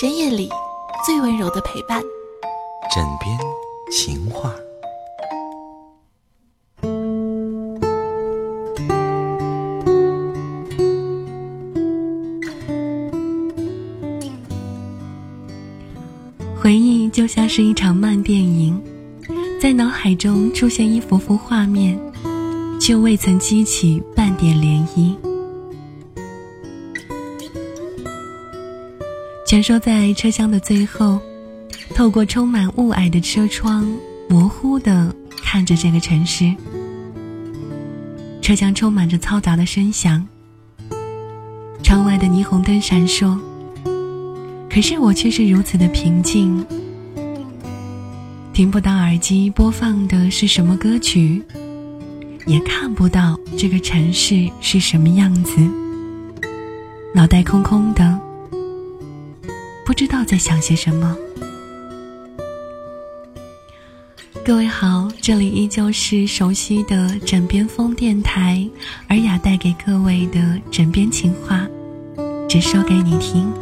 深夜里最温柔的陪伴。枕边情话。回忆就像是一场慢电影，在脑海中出现一幅幅画面，却未曾激起半点涟漪。蜷缩在车厢的最后，透过充满雾霭的车窗，模糊的看着这个城市。车厢充满着嘈杂的声响，窗外的霓虹灯闪烁。可是我却是如此的平静，听不到耳机播放的是什么歌曲，也看不到这个城市是什么样子，脑袋空空的，不知道在想些什么。各位好，这里依旧是熟悉的枕边风电台，尔雅带给各位的枕边情话，只说给你听。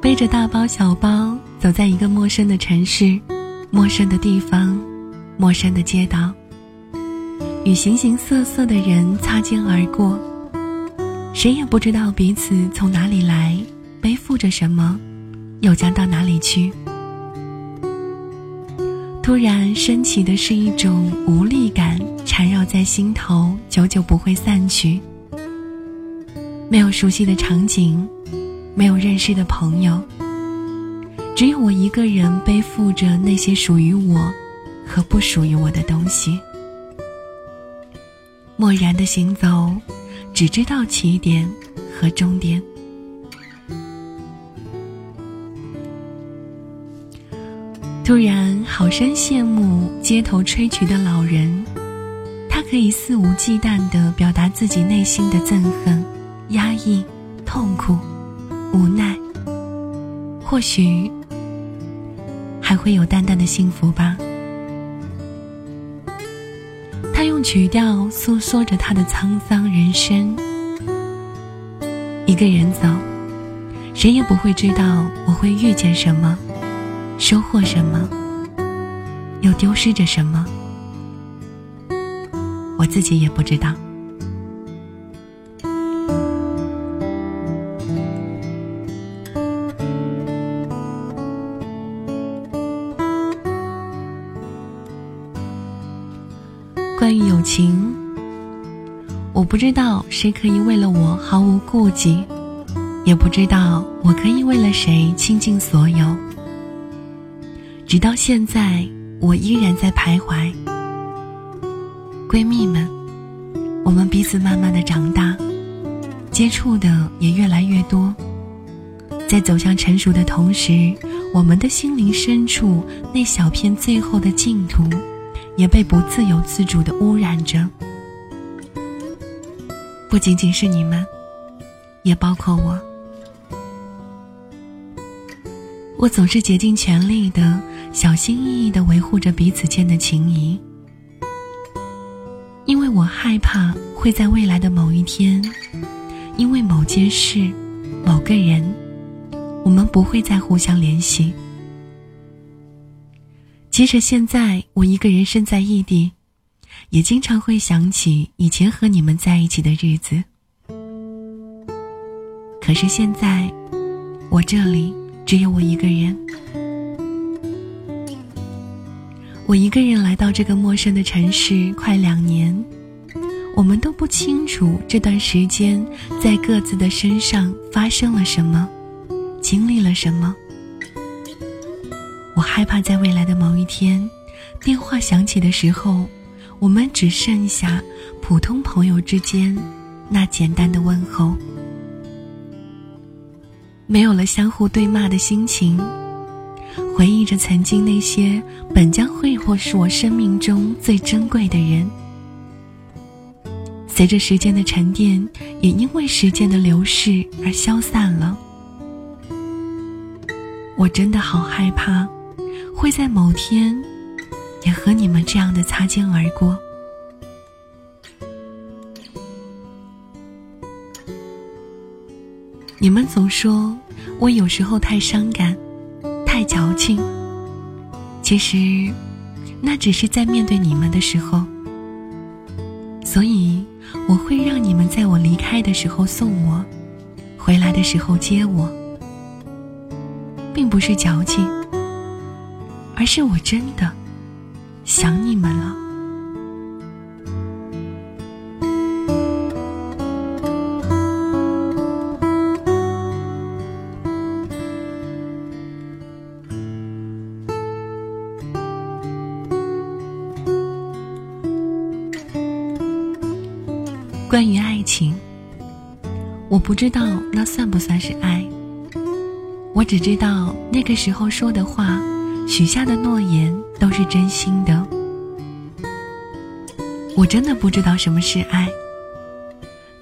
背着大包小包，走在一个陌生的城市，陌生的地方，陌生的街道，与形形色色的人擦肩而过，谁也不知道彼此从哪里来，背负着什么，又将到哪里去。突然升起的是一种无力感，缠绕在心头，久久不会散去。没有熟悉的场景。没有认识的朋友，只有我一个人背负着那些属于我和不属于我的东西，漠然的行走，只知道起点和终点。突然，好生羡慕街头吹曲的老人，他可以肆无忌惮地表达自己内心的憎恨、压抑、痛苦。无奈，或许还会有淡淡的幸福吧。他用曲调诉说着他的沧桑人生。一个人走，谁也不会知道我会遇见什么，收获什么，又丢失着什么。我自己也不知道。不知道谁可以为了我毫无顾忌，也不知道我可以为了谁倾尽所有。直到现在，我依然在徘徊。闺蜜们，我们彼此慢慢的长大，接触的也越来越多，在走向成熟的同时，我们的心灵深处那小片最后的净土。也被不自由自主的污染着，不仅仅是你们，也包括我。我总是竭尽全力的、小心翼翼的维护着彼此间的情谊，因为我害怕会在未来的某一天，因为某件事、某个人，我们不会再互相联系。即使现在我一个人身在异地，也经常会想起以前和你们在一起的日子。可是现在，我这里只有我一个人。我一个人来到这个陌生的城市快两年，我们都不清楚这段时间在各自的身上发生了什么，经历了什么。我害怕在未来的某一天，电话响起的时候，我们只剩下普通朋友之间那简单的问候，没有了相互对骂的心情，回忆着曾经那些本将会或是我生命中最珍贵的人，随着时间的沉淀，也因为时间的流逝而消散了。我真的好害怕，会在某天，也和你们这样的擦肩而过。你们总说我有时候太伤感，太矫情。其实，那只是在面对你们的时候。所以，我会让你们在我离开的时候送我，回来的时候接我，并不是矫情，而是我真的想你们了。关于爱情，我不知道那算不算是爱。我只知道那个时候说的话，许下的诺言都是真心的。我真的不知道什么是爱，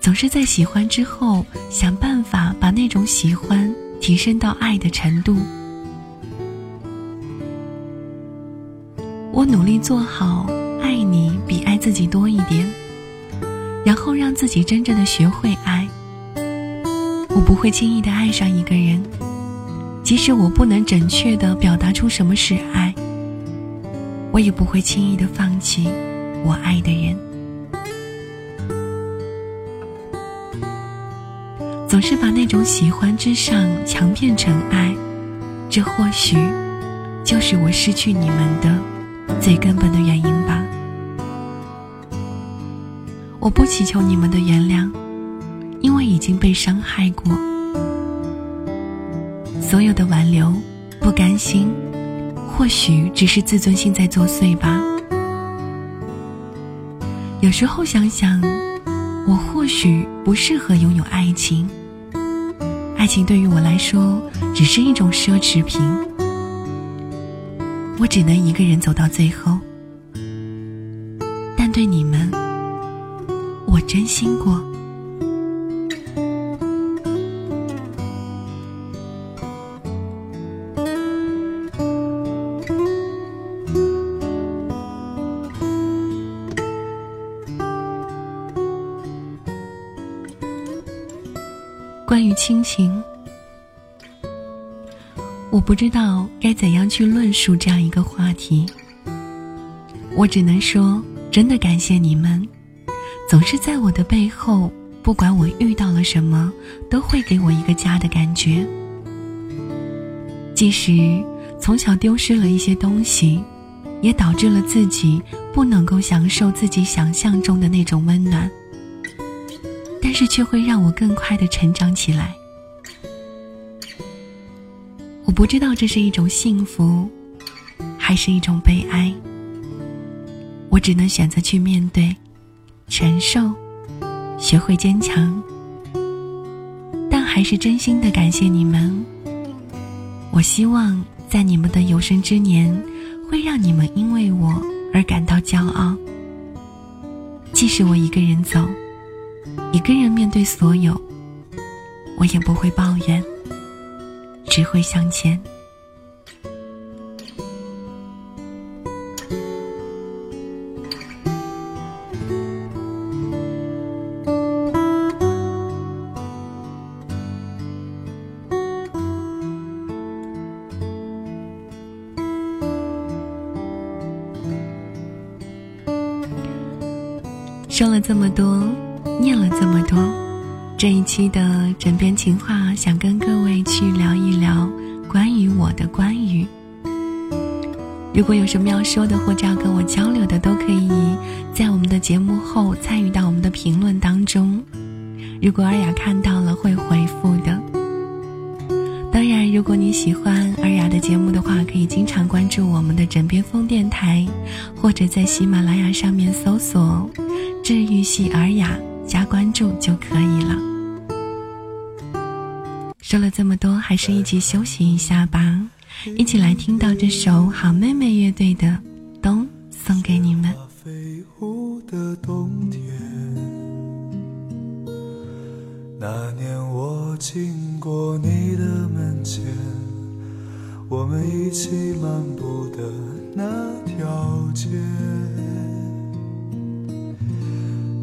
总是在喜欢之后想办法把那种喜欢提升到爱的程度。我努力做好爱你比爱自己多一点。然后让自己真正的学会爱。我不会轻易的爱上一个人，即使我不能准确的表达出什么是爱，我也不会轻易的放弃我爱的人。总是把那种喜欢之上强变成爱，这或许就是我失去你们的最根本的原因吧。我不祈求你们的原谅，因为已经被伤害过。所有的挽留、不甘心，或许只是自尊心在作祟吧。有时候想想，我或许不适合拥有爱情。爱情对于我来说，只是一种奢侈品。我只能一个人走到最后。但对你们。我真心过。不知道该怎样去论述这样一个话题。我只能说，真的感谢你们。总是在我的背后，不管我遇到了什么，都会给我一个家的感觉。即使从小丢失了一些东西，也导致了自己不能够享受自己想象中的那种温暖，但是却会让我更快的成长起来。我不知道这是一种幸福，还是一种悲哀。我只能选择去面对。承受，学会坚强，但还是真心的感谢你们。我希望在你们的有生之年，会让你们因为我而感到骄傲。即使我一个人走，一个人面对所有，我也不会抱怨，只会向前。说了这么多，念了这么多，这一期的枕边情话，想跟各位去聊一聊关于我的关于。如果有什么要说的，或者要跟我交流的，都可以在我们的节目后参与到我们的评论当中。如果尔雅看到了，会回复的。当然，如果你喜欢尔雅的节目的话，可以经常关注我们的枕边风电台，或者在喜马拉雅上面搜索“治愈系尔雅”加关注就可以了。说了这么多，还是一起休息一下吧，一起来听到这首好妹妹乐队的《冬》，送给你们。那年我经过你的门前，我们一起漫步的那条街，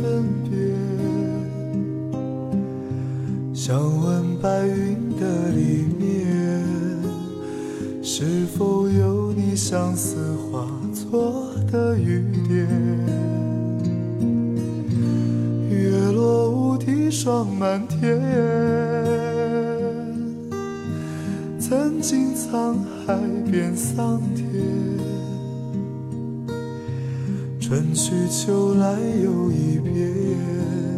分别。想问白云的里面，是否有你相思化作的雨点？月落乌啼霜满天。曾经沧海变桑春去秋来又一遍。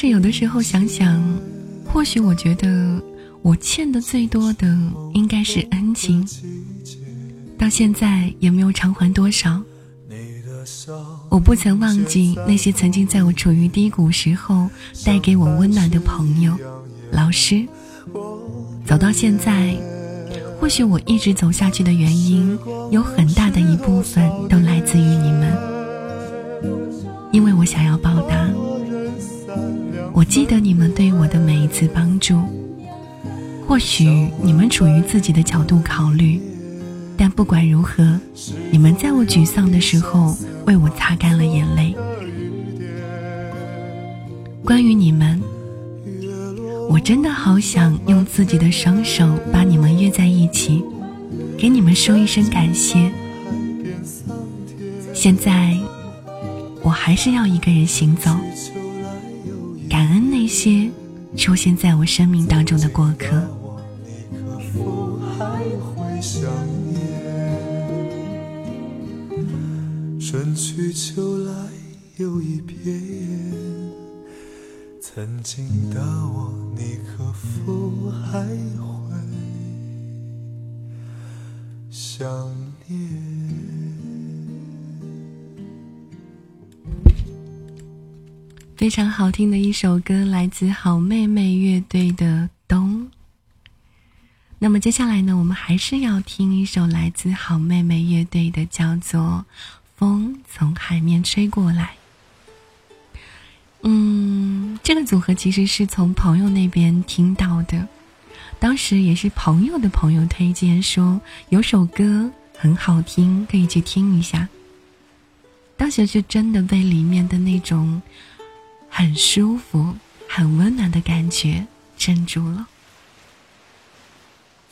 是有的时候想想，或许我觉得我欠的最多的应该是恩情，到现在也没有偿还多少。我不曾忘记那些曾经在我处于低谷时候带给我温暖的朋友、老师。走到现在，或许我一直走下去的原因，有很大的一部分都来自于你们，因为我想要报答。我记得你们对我的每一次帮助，或许你们处于自己的角度考虑，但不管如何，你们在我沮丧的时候为我擦干了眼泪。关于你们，我真的好想用自己的双手把你们约在一起，给你们说一声感谢。现在，我还是要一个人行走。些出现在我生命当中的过客。春去秋来又一遍，曾经的我，你可否还会想念？非常好听的一首歌，来自好妹妹乐队的《冬》。那么接下来呢，我们还是要听一首来自好妹妹乐队的，叫做《风从海面吹过来》。嗯，这个组合其实是从朋友那边听到的，当时也是朋友的朋友推荐说有首歌很好听，可以去听一下。当时就真的被里面的那种。很舒服、很温暖的感觉镇住了。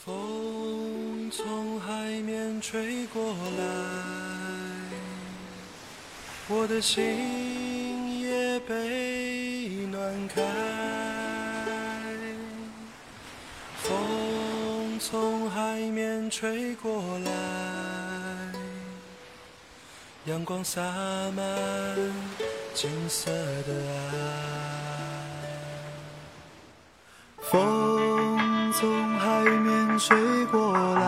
风从海面吹过来，我的心也被暖开。风从海面吹过来，阳光洒满。金色的爱，风从海面吹过来，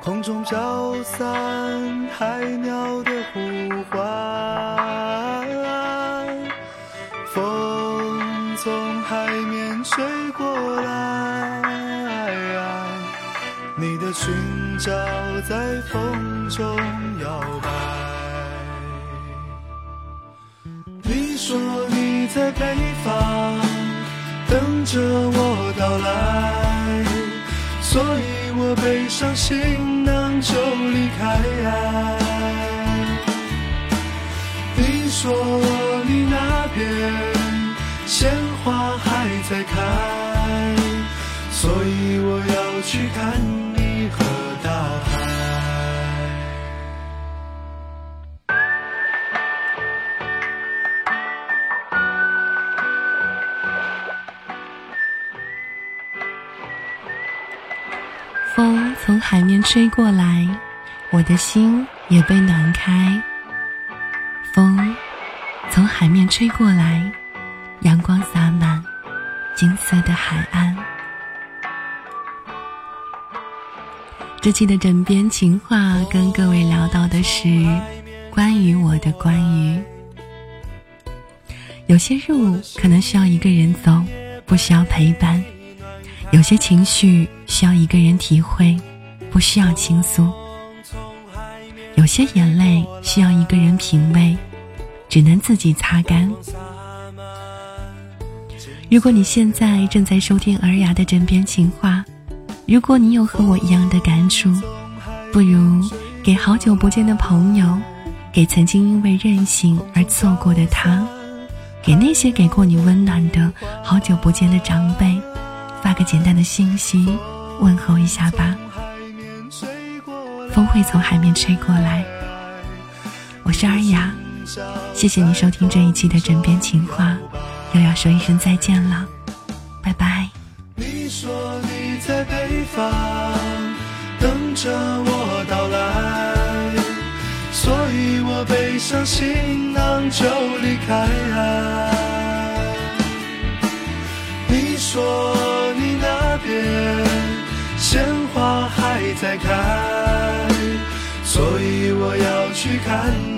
空中飘散海鸟的呼唤。风从海面吹过来。你的裙角在风中摇摆。说你在北方等着我到来，所以我背上行囊就离开。你说你那边鲜花还在开，所以我要去看。风从海面吹过来，我的心也被暖开。风从海面吹过来，阳光洒满金色的海岸。这期的枕边情话跟各位聊到的是关于我的关于。有些路可能需要一个人走，不需要陪伴。有些情绪需要一个人体会，不需要倾诉；有些眼泪需要一个人品味，只能自己擦干。如果你现在正在收听尔雅的枕边情话，如果你有和我一样的感触，不如给好久不见的朋友，给曾经因为任性而错过的他，给那些给过你温暖的好久不见的长辈。发个简单的信息问候一下吧。风会从海面吹过来。我是尔雅，谢谢你收听这一期的枕边情话，又要说一声再见了，拜拜。你说你在北方等着我到来，所以我背上行囊就离开。你说。你那边在开，所以我要去看。